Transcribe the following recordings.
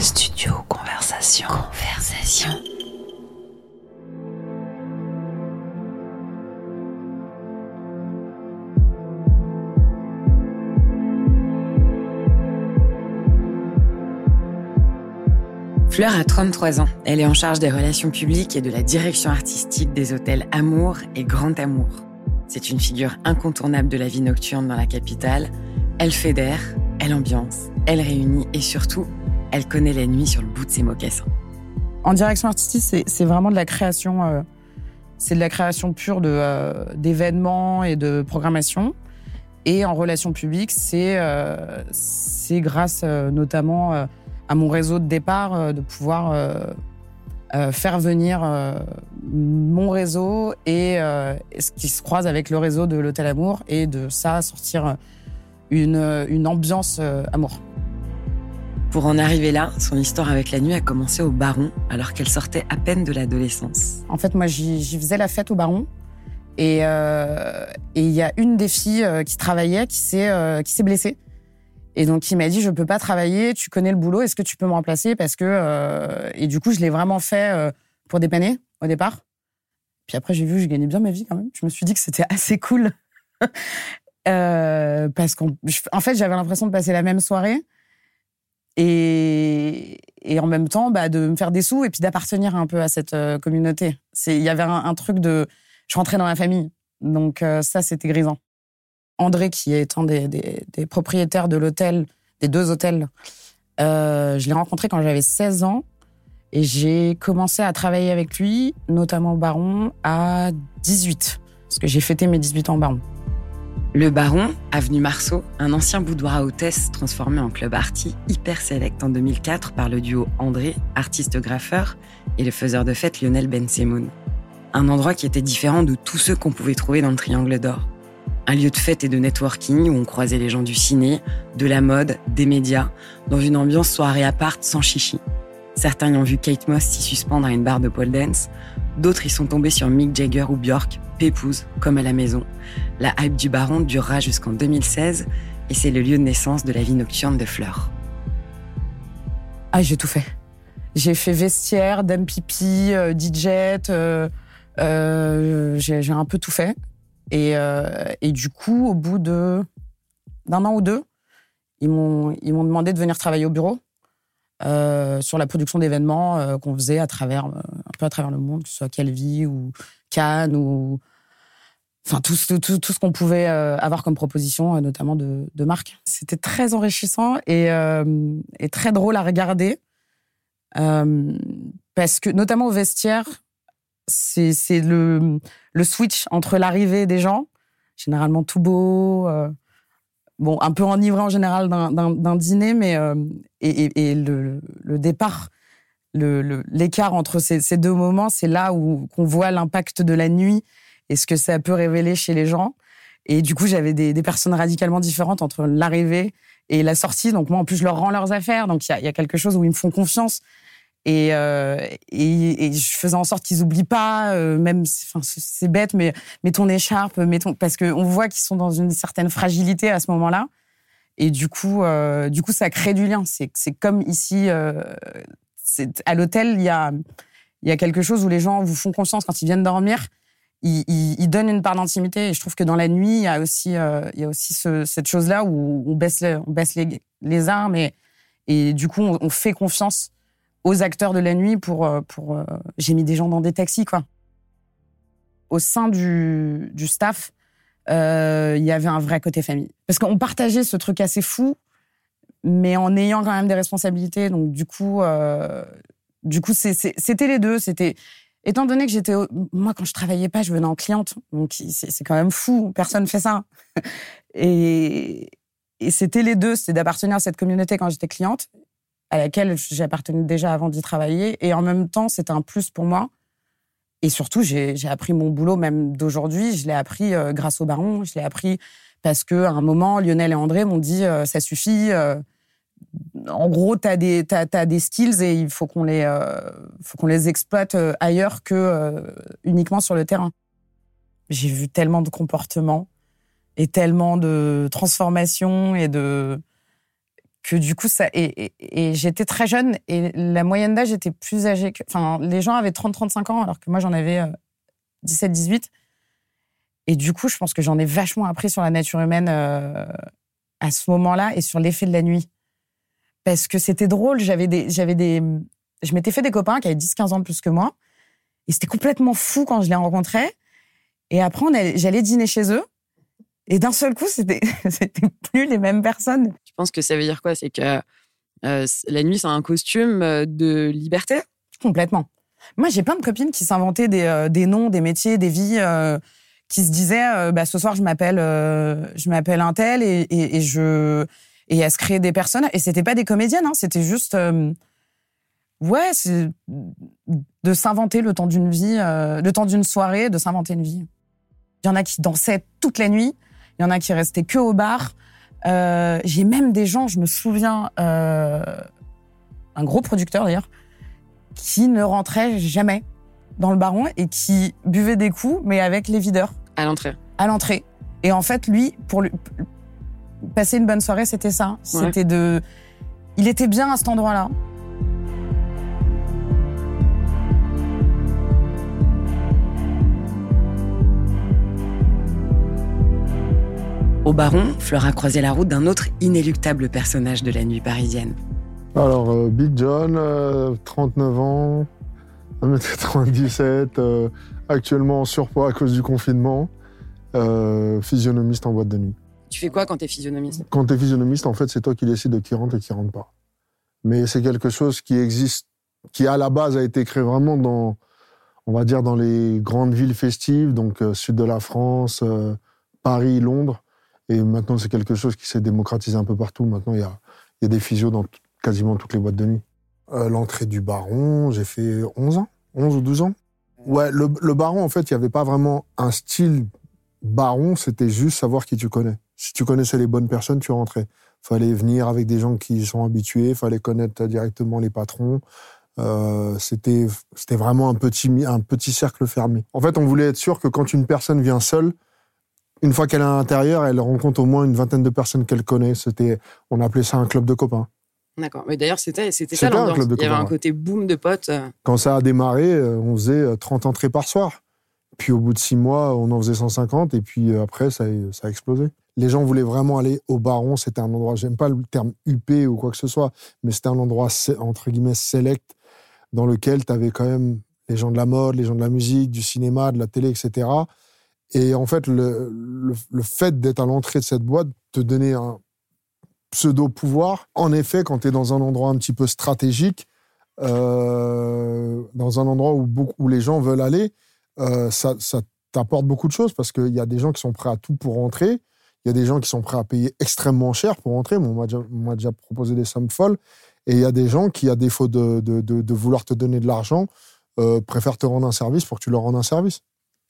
Studio Conversation. Conversation. Fleur a 33 ans. Elle est en charge des relations publiques et de la direction artistique des hôtels Amour et Grand Amour. C'est une figure incontournable de la vie nocturne dans la capitale. Elle fédère, elle ambiance, elle réunit et surtout, elle connaît la nuit sur le bout de ses mocassins. En direction artistique, c'est vraiment de la création. Euh, c'est de la création pure de euh, d'événements et de programmation. Et en relations publiques, c'est euh, c'est grâce notamment à mon réseau de départ de pouvoir faire venir mon réseau et ce qui se croise avec le réseau de l'Hôtel Amour et de ça sortir une, une ambiance amour. Pour en arriver là, son histoire avec la nuit a commencé au Baron alors qu'elle sortait à peine de l'adolescence. En fait, moi, j'y faisais la fête au Baron. Et il y a une des filles qui travaillait qui s'est qui s'est blessée. Et donc il m'a dit je peux pas travailler, tu connais le boulot, est-ce que tu peux me remplacer? Parce que euh... et du coup je l'ai vraiment fait euh, pour dépanner au départ. Puis après j'ai vu je gagnais bien ma vie quand même. Je me suis dit que c'était assez cool euh, parce qu'en en fait j'avais l'impression de passer la même soirée et, en même temps bah, de me faire des sous et puis d'appartenir un peu à cette euh, communauté. Il y avait un, truc de je rentrais dans la famille donc euh, ça c'était grisant. André, qui est un des, des, propriétaires de l'hôtel, des deux hôtels, euh, je l'ai rencontré quand j'avais 16 ans et j'ai commencé à travailler avec lui, notamment au Baron, à 18, parce que j'ai fêté mes 18 ans au Baron. Le Baron, avenue Marceau, un ancien boudoir à hôtesse transformé en club arty hyper select en 2004 par le duo André, artiste-graffeur, et le faiseur de fête Lionel Bensemoun. Un endroit qui était différent de tous ceux qu'on pouvait trouver dans le Triangle d'Or. Un lieu de fête et de networking où on croisait les gens du ciné, de la mode, des médias, dans une ambiance soirée à sans chichi. Certains y ont vu Kate Moss s'y suspendre à une barre de pole dance, d'autres y sont tombés sur Mick Jagger ou Björk, pépouze, comme à la maison. La hype du baron durera jusqu'en 2016 et c'est le lieu de naissance de la vie nocturne de Fleur. Ah, j'ai tout fait. J'ai fait vestiaire, dame pipi, euh, euh, euh, j'ai un peu tout fait. Et, euh, et du coup, au bout de d'un an ou deux, ils m'ont demandé de venir travailler au bureau euh, sur la production d'événements euh, qu'on faisait à travers un peu à travers le monde, que ce soit Calvi ou Cannes ou enfin tout, ce qu'on pouvait avoir comme proposition, notamment de, de marques. C'était très enrichissant et, très drôle à regarder parce que notamment au vestiaire, c'est le, switch entre l'arrivée des gens, généralement tout beau, euh, bon, un peu enivré en général d'un dîner, mais euh, et, et, le, le, départ, l'écart le, entre ces, ces, deux moments, c'est là où qu'on voit l'impact de la nuit et ce que ça peut révéler chez les gens. Et du coup, j'avais des, des, personnes radicalement différentes entre l'arrivée et la sortie. Donc moi, en plus, je leur rends leurs affaires. Donc il y a, y a, quelque chose où ils me font confiance. Et, euh, et, et, je faisais en sorte qu'ils oublient pas, euh, même, enfin, c'est bête, mais mets ton écharpe, ton, parce qu'on voit qu'ils sont dans une certaine fragilité à ce moment-là. Et du coup, euh, du coup, ça crée du lien. C'est, comme ici, euh, à l'hôtel, il y a, y a quelque chose où les gens vous font confiance quand ils viennent dormir. Ils, ils, donnent une part d'intimité. Et je trouve que dans la nuit, il y a aussi, euh, il y a aussi ce, cette chose-là où on baisse, les, on baisse les, les armes et, et du coup, on fait confiance aux acteurs de la nuit pour euh, pour euh, j'ai mis des gens dans des taxis quoi. Au sein du du staff, euh, il y avait un vrai côté famille parce qu'on partageait ce truc assez fou, mais en ayant quand même des responsabilités. Donc du coup, c'était les deux. C'était étant donné que j'étais moi quand je travaillais pas, je venais en cliente, donc c'est quand même fou. Personne fait ça. et et c'était les deux, c'était d'appartenir à cette communauté quand j'étais cliente à laquelle j'appartenais déjà avant d'y travailler. Et en même temps, c'était un plus pour moi. Et surtout, j'ai appris mon boulot même d'aujourd'hui. Je l'ai appris euh, grâce au baron. Je l'ai appris parce que à un moment, Lionel et André m'ont dit euh, ça suffit. Euh, en gros, tu as des as, des skills et il faut qu'on les faut qu'on les exploite ailleurs que uniquement sur le terrain. J'ai vu tellement de comportements et tellement de transformations et de que du coup, ça. Et, j'étais très jeune et la moyenne d'âge était plus âgée que. Enfin, les gens avaient 30-35 ans alors que moi, j'en avais 17-18. Euh, et du coup, je pense que j'en ai vachement appris sur la nature humaine euh, à ce moment-là et sur l'effet de la nuit. Parce que c'était drôle, j'avais des, j'avais des, je m'étais fait des copains qui avaient 10-15 ans de plus que moi. Et c'était complètement fou quand je les rencontrais. Et après, j'allais dîner chez eux. Et d'un seul coup, c'était, c'était plus les mêmes personnes. Je pense que ça veut dire quoi? C'est que euh, la nuit, c'est un costume euh, de liberté? Complètement. Moi, j'ai plein de copines qui s'inventaient des, euh, noms, des métiers, des vies, qui se disaient bah, ce soir, je m'appelle, je un tel et, et, je et elles se créaient des personnes. Et c'était pas des comédiennes, hein, c'était juste ouais, c'est de s'inventer le temps d'une vie, le temps d'une soirée, de s'inventer une vie. Il y en a qui dansaient toute la nuit. Il y en a qui restaient que au bar. Euh, j'ai même des gens, je me souviens, euh, un gros producteur d'ailleurs, qui ne rentrait jamais dans le baron et qui buvait des coups, mais avec les videurs. À l'entrée. À l'entrée. Et en fait, lui, pour lui, passer une bonne soirée, c'était ça. C'était de. Il était bien à cet endroit-là. Au Baron, Fleur a croisé la route d'un autre inéluctable personnage de la nuit parisienne. Alors, euh, Big John, 39 euh, ans, 1m97, euh, actuellement en surpoids à cause du confinement, physionomiste en boîte de nuit. Tu fais quoi quand t'es physionomiste? Quand t'es physionomiste, en fait, c'est toi qui décides de qui rentre et qui rentre pas. Mais c'est quelque chose qui existe, qui à la base a été créé vraiment dans, on va dire, dans les grandes villes festives, donc sud de la France, Paris, Londres. Et maintenant, c'est quelque chose qui s'est démocratisé un peu partout. Maintenant, il y a, des physios dans quasiment toutes les boîtes de nuit. Euh, l'entrée du baron, j'ai fait 11 ans, 11 ou 12 ans. Ouais, le, baron, en fait, il n'y avait pas vraiment un style baron, c'était juste savoir qui tu connais. Si tu connaissais les bonnes personnes, tu rentrais. Fallait venir avec des gens qui sont habitués, fallait connaître directement les patrons. Euh, c'était c'était vraiment un petit un petit cercle fermé. En fait, on voulait être sûr que quand une personne vient seule, une fois qu'elle est à l'intérieur, elle rencontre au moins une vingtaine de personnes qu'elle connaît. C'était, on appelait ça un club de copains. D'accord. Mais d'ailleurs, c'était, c'était ça l'ambiance. Il y avait un côté boom de potes. Euh. Quand ça a démarré, euh, on faisait 30 euh, entrées par soir. Puis au bout de six mois, on en faisait 150. Et puis après, ça, ça a explosé. Les gens voulaient vraiment aller au Baron. C'était un endroit, j'aime pas le terme UP ou quoi que ce soit, mais c'était un endroit, entre guillemets, select, dans lequel tu avais quand même les gens de la mode, les gens de la musique, du cinéma, de la télé, etc. Et en fait, le, le, fait d'être à l'entrée de cette boîte te donnait un pseudo-pouvoir. En effet, quand tu es dans un endroit un petit peu stratégique, euh, dans un endroit où, où les gens veulent aller, euh, ça, t'apporte beaucoup de choses parce qu'il y a des gens qui sont prêts à tout pour rentrer. Il y a des gens qui sont prêts à payer extrêmement cher pour rentrer. on m'a déjà, proposé des sommes folles. Et il y a des gens qui, à défaut de, de, de, vouloir te donner de l'argent, euh, préfèrent te rendre un service pour que tu leur rendes un service.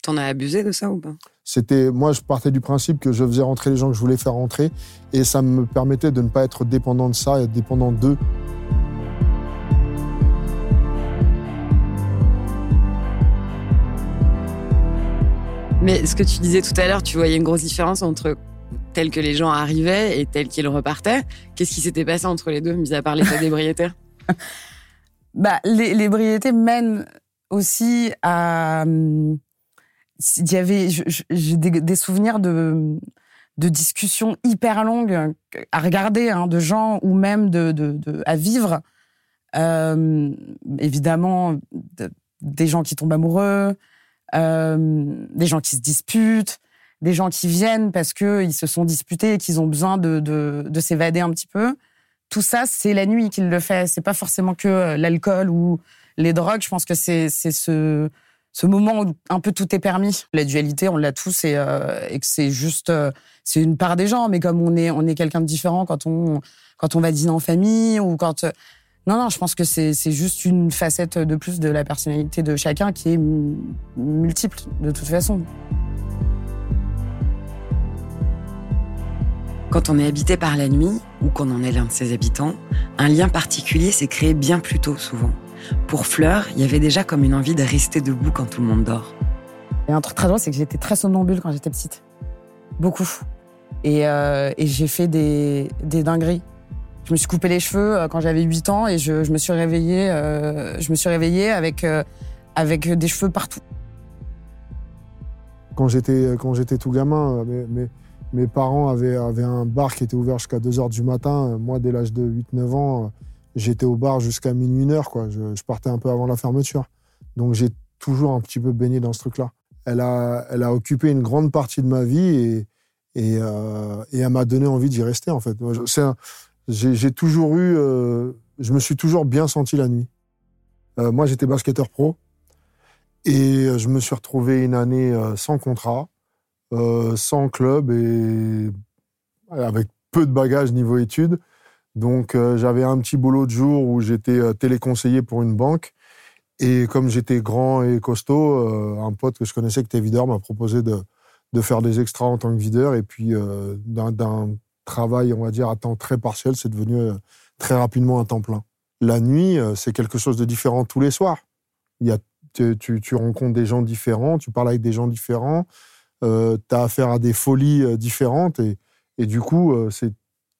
T'en as abusé de ça ou pas? C'était moi, je partais du principe que je faisais rentrer les gens que je voulais faire rentrer, et ça me permettait de ne pas être dépendant de ça et dépendant d'eux. Mais ce que tu disais tout à l'heure, tu voyais une grosse différence entre tel que les gens arrivaient et tel qu'ils repartaient. Qu'est-ce qui s'était passé entre les deux, mis à part l'état d'ébriété? Bah, l'ébriété mène aussi à hum, il y avait j'ai des, souvenirs de de discussions hyper longues à regarder hein, de gens ou même de, de, à vivre. Euh, évidemment des gens qui tombent amoureux euh, des gens qui se disputent des gens qui viennent parce que ils se sont disputés et qu'ils ont besoin de, de, de s'évader un petit peu. Tout ça c'est la nuit qui le fait. C'est pas forcément que l'alcool ou les drogues. Je pense que c'est ce ce moment où un peu tout est permis. La dualité, on l'a tous et, euh, que c'est juste, euh, c'est une part des gens. Mais comme on est, on est quelqu'un de différent quand on, quand on va dîner en famille ou quand, euh, non, non, je pense que c'est, c'est juste une facette de plus de la personnalité de chacun qui est multiple de toute façon. Quand on est habité par la nuit ou qu'on en est l'un de ses habitants, un lien particulier s'est créé bien plus tôt souvent. Pour Fleur, il y avait déjà comme une envie de rester debout quand tout le monde dort. Et un truc très drôle, c'est que j'étais très somnambule quand j'étais petite. Beaucoup. Et, euh, j'ai fait des, dingueries. Je me suis coupé les cheveux quand j'avais 8 ans et je, me suis réveillée, je me suis réveillée avec, avec des cheveux partout. Quand j'étais, quand j'étais tout gamin, mes, mes, parents avaient, avaient un bar qui était ouvert jusqu'à 2 h du matin. Moi, dès l'âge de 8-9 ans, j'étais au bar jusqu'à minuit, heure. Quoi. Je, partais un peu avant la fermeture. Donc j'ai toujours un petit peu baigné dans ce truc-là. Elle a, elle a occupé une grande partie de ma vie et, et, euh, elle m'a donné envie d'y rester, en fait. J'ai toujours eu. Euh, je me suis toujours bien senti la nuit. Euh, moi, j'étais basketteur pro et je me suis retrouvé une année sans contrat, sans club et avec peu de bagages niveau études. Donc, euh, j'avais un petit boulot de jour où j'étais téléconseiller pour une banque. Et comme j'étais grand et costaud, un pote que je connaissais, qui était videur, m'a proposé de, de faire des extras en tant que videur. Et puis, d'un travail, on va dire, à temps très partiel, c'est devenu très rapidement un temps plein. La nuit, c'est quelque chose de différent tous les soirs. Il y a tu, rencontres des gens différents, tu parles avec des gens différents, euh, tu as affaire à des folies euh, différentes et, et du coup, euh, c'est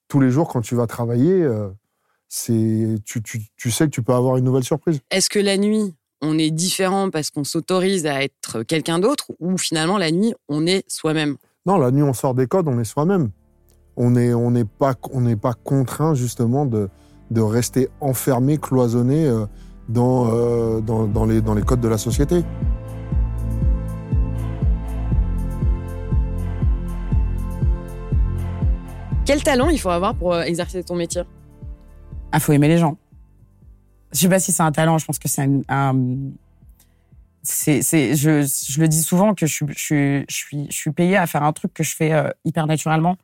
tous les jours quand tu vas travailler, c'est tu, tu, sais que tu peux avoir une nouvelle surprise. Est-ce que la nuit, on est différent parce qu'on s'autorise à être quelqu'un d'autre ou finalement la nuit, on est soi-même? Non, la nuit, on sort des codes, on est soi-même. On n'est on n'est pas, on pas contraint justement de, de rester enfermé, cloisonné dans, euh, dans, dans, les, dans les codes de la société. Quel talent il faut avoir pour euh, exercer ton métier? Il ah, faut aimer les gens. Je sais pas si c'est un talent, je pense que c'est un, je, le dis souvent que je, suis, je suis payé à faire un truc que je fais euh, hyper naturellement.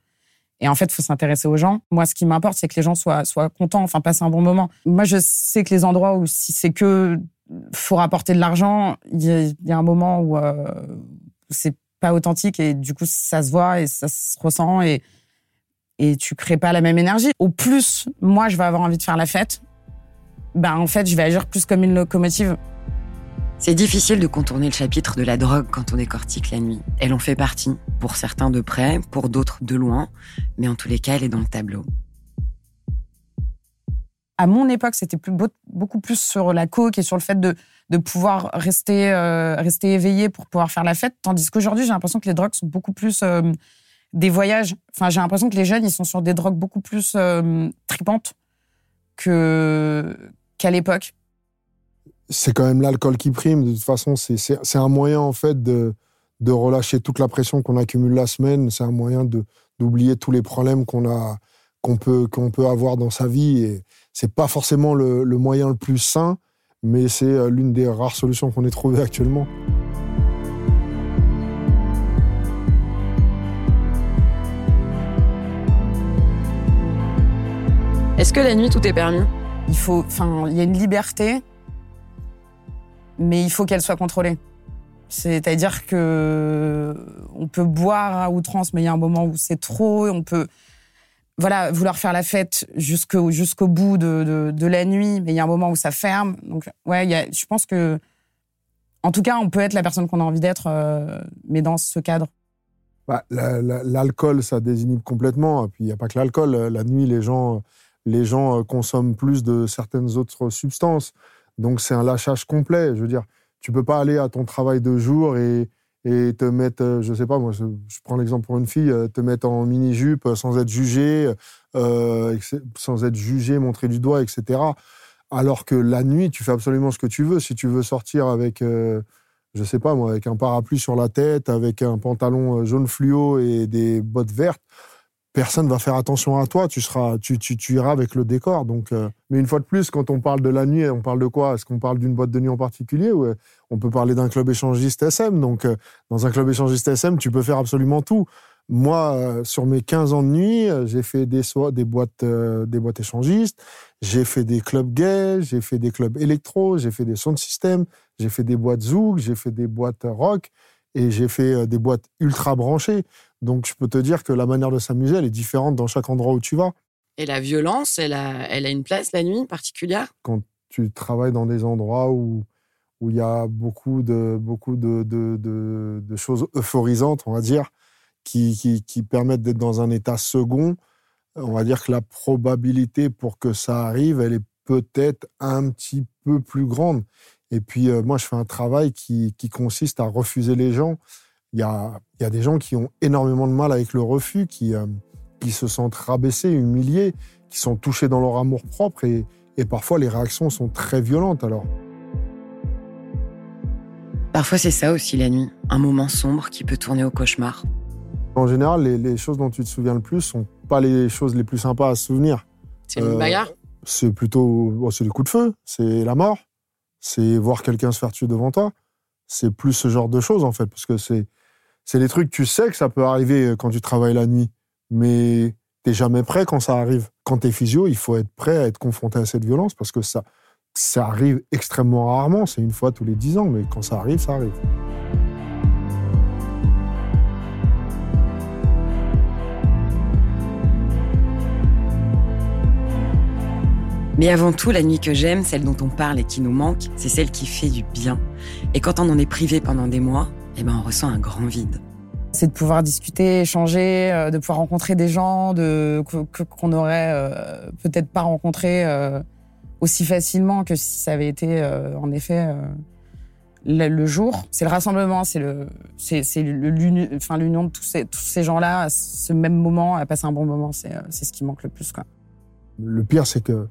Et en fait, il faut s'intéresser aux gens. Moi, ce qui m'importe, c'est que les gens soient, soient contents, enfin, passent un bon moment. Moi, je sais que les endroits où si c'est que faut rapporter de l'argent, il y, a un moment où euh, c'est pas authentique et du coup, ça se voit et ça se ressent et, et tu crées pas la même énergie. Au plus, moi, je vais avoir envie de faire la fête, ben, en fait, je vais agir plus comme une locomotive. C'est difficile de contourner le chapitre de la drogue quand on décortique la nuit. Elle en fait partie, pour certains de près, pour d'autres de loin, mais en tous les cas, elle est dans le tableau. À mon époque, c'était beaucoup plus sur la coke et sur le fait de, de pouvoir rester, euh, rester éveillé pour pouvoir faire la fête, tandis qu'aujourd'hui, j'ai l'impression que les drogues sont beaucoup plus euh, des voyages. Enfin, j'ai l'impression que les jeunes, ils sont sur des drogues beaucoup plus euh, tripantes qu'à l'époque c'est quand même l'alcool qui prime. De toute façon, c'est un moyen en fait de, de relâcher toute la pression qu'on accumule la semaine. C'est un moyen d'oublier tous les problèmes qu'on a qu'on peut peut avoir dans sa vie. Et c'est pas forcément le, le, moyen le plus sain, mais c'est euh, l'une des rares solutions qu'on ait trouvées actuellement. Est-ce que la nuit tout est permis? Il faut, enfin, il y a une liberté mais il faut qu'elle soit contrôlée. C'est-à-dire que on peut boire à outrance, mais il y a un moment où c'est trop. On peut, voilà, vouloir faire la fête jusqu'au jusqu'au bout de, de, la nuit, mais il y a un moment où ça ferme. Donc, ouais, y a, je pense que, en tout cas, on peut être la personne qu'on a envie d'être, euh, mais dans ce cadre. Bah, l'alcool, ça désinhibe complètement. Et puis, il n'y a pas que l'alcool. La nuit, les gens, les gens euh, consomment plus de certaines autres substances. Donc c'est un lâchage complet. Je veux dire, tu peux pas aller à ton travail de jour et, et te mettre, euh, je sais pas, moi, je, prends l'exemple pour une fille, euh, te mettre en mini-jupe sans être jugé, sans être jugé, montré du doigt, etc. Alors que la nuit, tu fais absolument ce que tu veux. Si tu veux sortir avec, euh, je sais pas moi, avec un parapluie sur la tête, avec un pantalon jaune fluo et des bottes vertes, personne va faire attention à toi. Tu seras, tu, tu, iras avec le décor. Donc, euh, mais une fois de plus, quand on parle de la nuit, on parle de quoi? Est-ce qu'on parle d'une boîte de nuit en particulier euh, on peut parler d'un club échangiste SM Donc, euh, dans un club échangiste SM, tu peux faire absolument tout. Moi, sur mes 15 ans de nuit, j'ai fait des, boîtes, échangistes, j'ai fait des clubs gays, j'ai fait des clubs électro, j'ai fait des sound systems, j'ai fait des boîtes zouk, j'ai fait des boîtes rock et j'ai fait des boîtes ultra branchées. Donc, je peux te dire que la manière de s'amuser, elle est différente dans chaque endroit où tu vas. Et la violence, elle a, elle a une place la nuit particulière? Quand tu travailles dans des endroits où où il y a beaucoup de beaucoup de, de, de, choses euphorisantes, on va dire, qui, qui, qui permettent d'être dans un état second. on va dire que la probabilité pour que ça arrive, elle est peut-être un petit peu plus grande. Et puis, euh, moi, je fais un travail qui, consiste à refuser les gens. Il y a, y a, des gens qui ont énormément de mal avec le refus, qui, euh, qui se sentent rabaissés, humiliés, qui sont touchés dans leur amour propre. Et, et parfois, les réactions sont très violentes. Alors. Parfois, c'est ça aussi la nuit, un moment sombre qui peut tourner au cauchemar. En général, les, choses dont tu te souviens le plus sont pas les choses les plus sympas à se souvenir. C'est une euh, bagarre? C'est plutôt c'est des coups de feu, c'est la mort, c'est voir quelqu'un se faire tuer devant toi. C'est plus ce genre de choses en fait, parce que c'est c'est des trucs tu sais que ça peut arriver euh, quand tu travailles la nuit, mais t'es jamais prêt quand ça arrive. Quand t'es physio, il faut être prêt à être confronté à cette violence parce que ça ça arrive extrêmement rarement. C'est une fois tous les dix ans, mais quand ça arrive, ça arrive. Mais avant tout, la nuit que j'aime, celle dont on parle et qui nous manque, c'est celle qui fait du bien. Et quand on en est privé pendant des mois, eh ben on ressent un grand vide. C'est de pouvoir discuter, échanger, euh, de pouvoir rencontrer des gens de, qu'on aurait euh, peut-être pas rencontré euh, aussi facilement que si ça avait été en effet le, jour. C'est le rassemblement, c'est le, c'est, c'est l'union, enfin l'union de tous ces, tous ces gens-là à ce même moment, à passer un bon moment. C'est, c'est ce qui manque le plus, quoi. Le pire, c'est que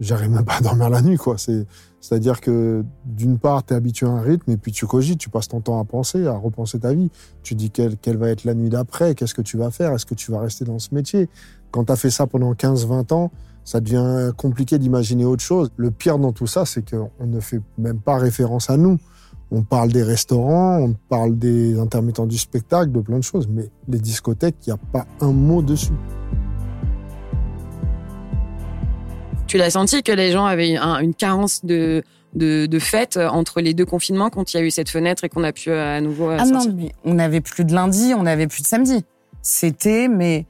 j'arrive même pas à dormir la nuit, quoi. C'est, c'est-à-dire que d'une part, tu es habitué à un rythme et puis tu cogites, tu passes ton temps à penser, à repenser ta vie. Tu dis quelle, quelle va être la nuit d'après, qu'est-ce que tu vas faire, est-ce que tu vas rester dans ce métier? Quand tu as fait ça pendant 15-20 ans, ça devient compliqué d'imaginer autre chose. Le pire dans tout ça, c'est qu'on ne fait même pas référence à nous. On parle des restaurants, on parle des intermittents du spectacle, de plein de choses, mais les discothèques, il n'y a pas un mot dessus. Tu l'as senti que les gens avaient une carence de, de, fêtes entre les deux confinements quand il y a eu cette fenêtre et qu'on a pu euh, à nouveau. Euh, ah non, mais on n'avait plus de lundi, on n'avait plus de samedi. C'était, mais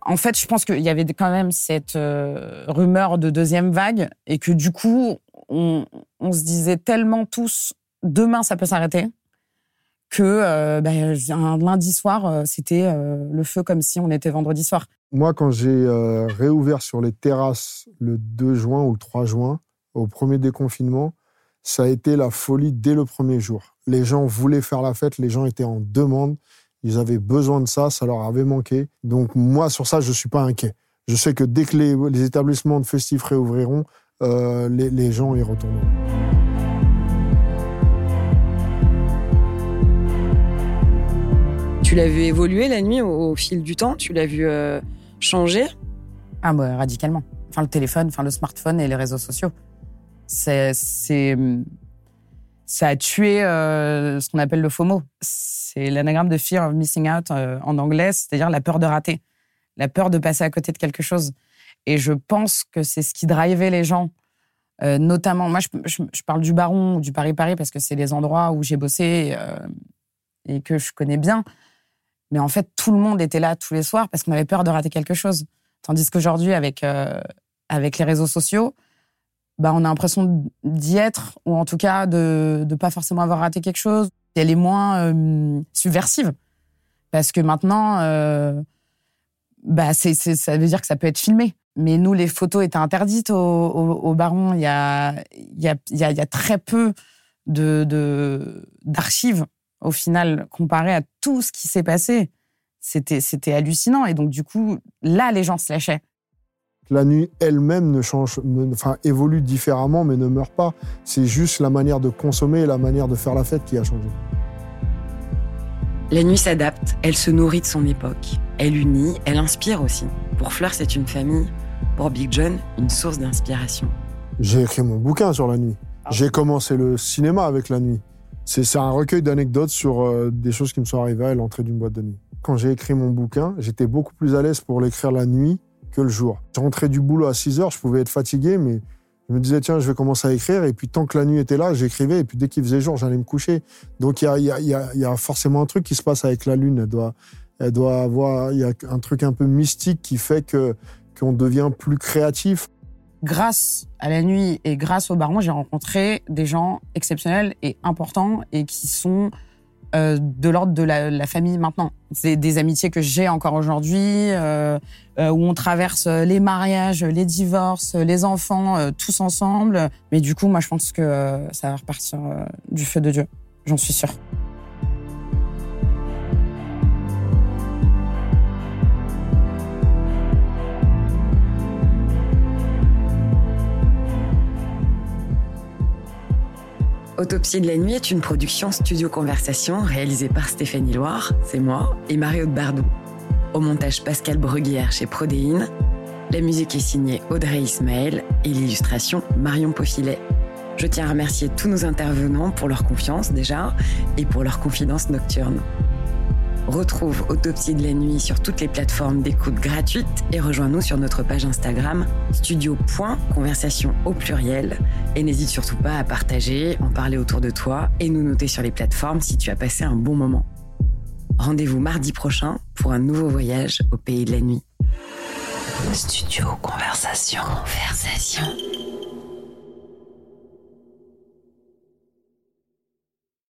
en fait, je pense qu'il y avait quand même cette euh, rumeur de deuxième vague et que du coup, on, se disait tellement tous demain ça peut s'arrêter que ben, un lundi soir c'était le feu comme si on était vendredi soir. Moi, quand j'ai euh, réouvert sur les terrasses le 2 juin ou le 3 juin, au premier déconfinement, ça a été la folie dès le premier jour. Les gens voulaient faire la fête, les gens étaient en demande, ils avaient besoin de ça, ça leur avait manqué. Donc moi, sur ça, je ne suis pas inquiet. Je sais que dès que les, établissements de festifs réouvriront, euh, les, gens y retourneront. Tu l'as vu évoluer la nuit au, fil du temps Tu l'as vu euh, changer? Ah, bah, radicalement. Enfin, le téléphone, enfin, le smartphone et les réseaux sociaux. Ça a tué euh, ce qu'on appelle le FOMO. C'est l'anagramme de Fear of Missing Out euh, en anglais, c'est-à-dire la peur de rater, la peur de passer à côté de quelque chose. Et je pense que c'est ce qui drivait les gens, notamment. Moi, je, je, parle du Baron ou du Paris-Paris parce que c'est les endroits où j'ai bossé et que je connais bien. Mais en fait, tout le monde était là tous les soirs parce qu'on avait peur de rater quelque chose. Tandis qu'aujourd'hui, avec, euh, avec les réseaux sociaux, bah, on a l'impression d'y être, ou en tout cas de ne pas forcément avoir raté quelque chose. Elle est moins euh, subversive. Parce que maintenant, euh, bah, ça veut dire que ça peut être filmé. Mais nous, les photos étaient interdites au, au, Baron. Il y a, y, a, il y a très peu de, d'archives au final, comparé à tout ce qui s'est passé, c'était, c'était hallucinant. Et donc, du coup, là, les gens se lâchaient. La nuit elle-même ne change, enfin, évolue différemment, mais ne meurt pas. C'est juste la manière de consommer et la manière de faire la fête qui a changé. La nuit s'adapte, elle se nourrit de son époque. Elle unit, elle inspire aussi. Pour Fleur, c'est une famille. Pour Big John, une source d'inspiration. J'ai écrit mon bouquin sur la nuit. J'ai commencé le cinéma avec la nuit. C'est un recueil d'anecdotes sur euh, des choses qui me sont arrivées à l'entrée d'une boîte de nuit. Quand j'ai écrit mon bouquin, j'étais beaucoup plus à l'aise pour l'écrire la nuit que le jour. Je rentrais du boulot à 6 heures, je pouvais être fatigué, mais je me disais, tiens, je vais commencer à écrire. Et puis, tant que la nuit était là, j'écrivais. Et puis, dès qu'il faisait jour, j'allais me coucher. Donc, il y a, y, a, forcément un truc qui se passe avec la lune. Elle doit, elle doit avoir, il y a un truc un peu mystique qui fait qu'on devient plus créatif grâce à la nuit et grâce au baron, j'ai rencontré des gens exceptionnels et importants et qui sont euh, de l'ordre de la, famille maintenant. C'est des amitiés que j'ai encore aujourd'hui, euh, euh, où on traverse les mariages, les divorces, les enfants, tous ensemble. Mais du coup, moi, je pense que ça va repartir du feu de Dieu. J'en suis sûre. Autopsie de la nuit est une production studio conversation réalisée par Stéphanie Loire, c'est moi, et Mario de Bardou. Au montage Pascal Bruguière chez Prodéine. La musique est signée Audrey Ismaël et l'illustration Marion Paufilet. Je tiens à remercier tous nos intervenants pour leur confiance déjà et pour leur confidence nocturne. Retrouve Autopsie de la nuit sur toutes les plateformes d'écoute gratuites et rejoins-nous sur notre page Instagram studio.conversation au pluriel. Et n'hésite surtout pas à partager, en parler autour de toi et nous noter sur les plateformes si tu as passé un bon moment. Rendez-vous mardi prochain pour un nouveau voyage au pays de la nuit. Studio Conversation. Conversation.